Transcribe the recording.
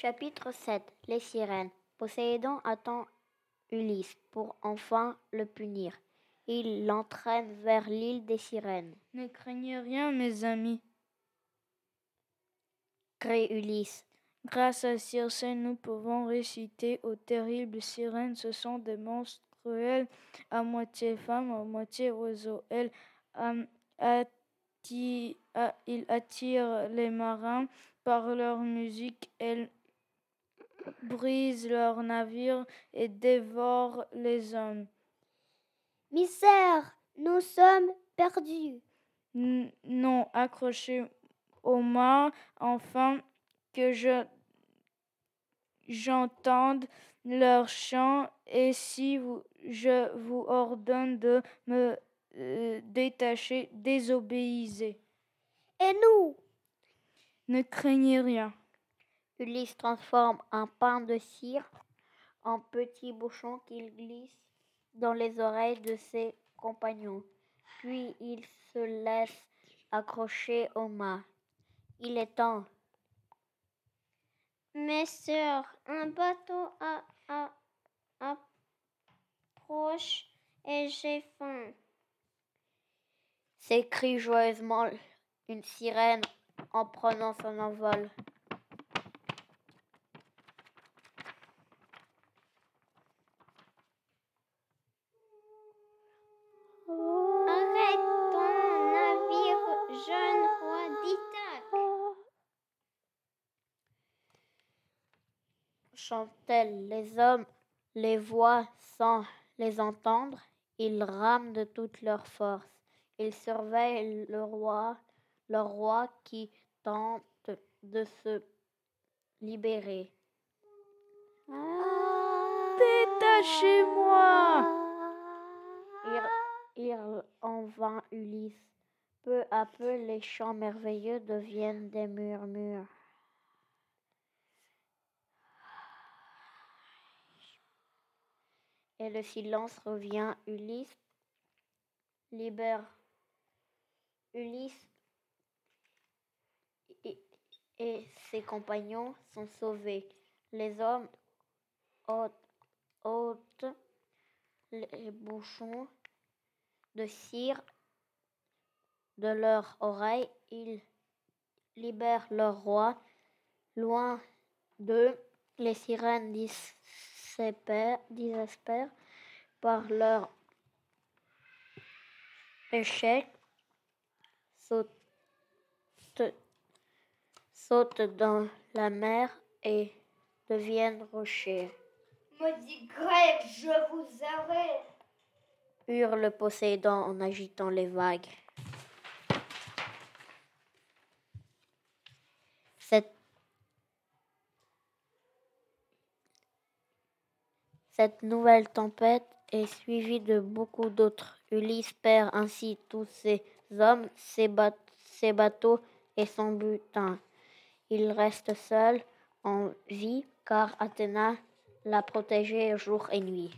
Chapitre 7 Les sirènes. Poséidon attend Ulysse pour enfin le punir. Il l'entraîne vers l'île des sirènes. Ne craignez rien, mes amis. Crie Ulysse. Grâce à Circé, nous pouvons réciter aux terribles sirènes. Ce sont des monstres cruels, à moitié femmes, à moitié oiseaux. Elles atti- ah, ils attirent les marins par leur musique. Elles brisent leurs navires et dévorent les hommes. Misère, nous sommes perdus. N- Non, accrochez au mât, enfin que je j'entende leur chant, et si vous, je vous ordonne de me euh, détacher, désobéissez. Et nous? Ne craignez rien. Ulysse transforme un pain de cire en petit bouchon qu'il glisse dans les oreilles de ses compagnons. Puis il se laisse accrocher au mât. Il est temps. Mes sœurs, un bateau a, a- approche et j'ai faim. s'écrie joyeusement une sirène en prenant son envol. Chantent-elles, les hommes les voient sans les entendre, ils rament de toute leur force. Ils surveillent le roi, leur roi qui tente de se libérer. Détachez-moi Il, il en vain Ulysse. Peu à peu, les chants merveilleux deviennent des murmures. Et le silence revient. Ulysse libère. Ulysse et, ses compagnons sont sauvés. Les hommes ôtent, les bouchons de cire de leurs oreilles. Ils libèrent leur roi. Loin d'eux, les sirènes désespèrent, désespèrent par leur échec, sautent, sautent dans la mer et deviennent rochers. Maudit grec, je vous arrête. Hurle Poséidon en agitant les vagues. Cette, cette nouvelle tempête est suivie de beaucoup d'autres. Ulysse perd ainsi tous ses hommes, ses, ba- ses bateaux et son butin. Il reste seul en vie car Athéna l'a protégé jour et nuit.